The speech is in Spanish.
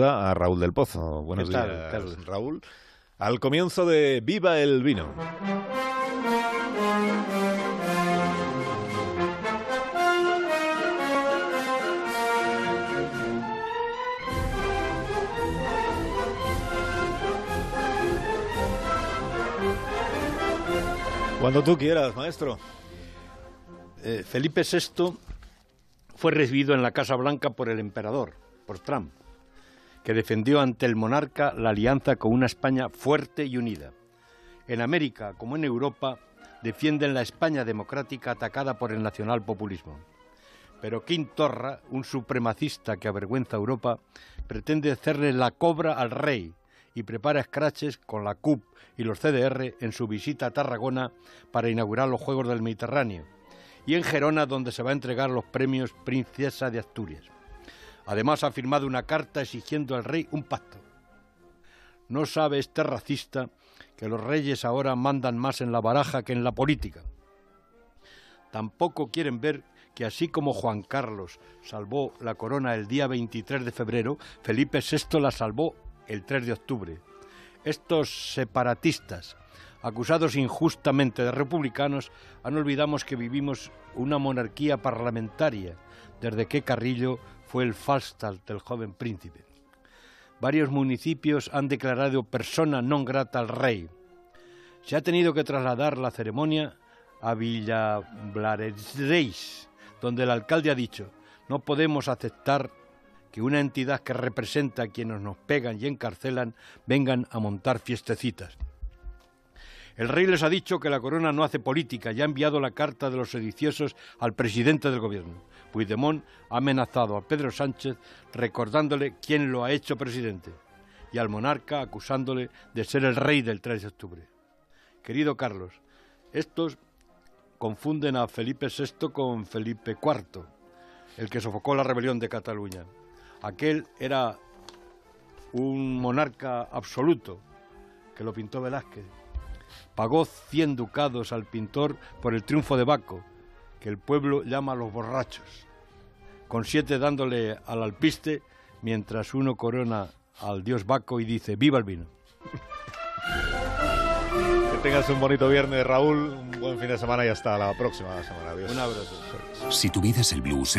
a Raúl del Pozo. Buenos ¿Qué tal, días? Raúl. Al comienzo de Viva el Vino. Cuando tú quieras, maestro. Eh, Felipe VI fue recibido en la Casa Blanca por el emperador, por Trump, que defendió ante el monarca la alianza con una España fuerte y unida. En América, como en Europa, defienden la España democrática atacada por el nacionalpopulismo. Pero Quim Torra, un supremacista que avergüenza a Europa, pretende hacerle la cobra al rey y prepara escraches con la CUP y los CDR en su visita a Tarragona para inaugurar los Juegos del Mediterráneo y en Gerona donde se va a entregar los premios Princesa de Asturias. Además ha firmado una carta exigiendo al rey un pacto. No sabe este racista que los reyes ahora mandan más en la baraja que en la política. Tampoco quieren ver que así como Juan Carlos salvó la corona el día 23 de febrero, Felipe VI la salvó el 3 de octubre. Estos separatistas, acusados injustamente de republicanos, han olvidado que vivimos una monarquía parlamentaria, desde que Carrillo fue el Falstaff del joven príncipe. Varios municipios han declarado persona non grata al rey. Se ha tenido que trasladar la ceremonia a Villa Blareis, donde el alcalde ha dicho, no podemos aceptar que una entidad que representa a quienes nos pegan y encarcelan vengan a montar fiestecitas. El rey les ha dicho que la corona no hace política y ha enviado la carta de los sediciosos al presidente del gobierno. Puigdemont ha amenazado a Pedro Sánchez recordándole quién lo ha hecho presidente y al monarca acusándole de ser el rey del 3 de octubre. Querido Carlos, estos confunden a Felipe VI con Felipe IV, el que sofocó la rebelión de Cataluña. Aquel era un monarca absoluto, que lo pintó Velázquez. Pagó 100 ducados al pintor por el triunfo de Baco, que el pueblo llama a los borrachos, con siete dándole al alpiste, mientras uno corona al dios Baco y dice, ¡viva el vino! Que tengas un bonito viernes, Raúl. Un buen fin de semana y hasta la próxima semana. Adiós. Un abrazo. Si tu vida es el blues,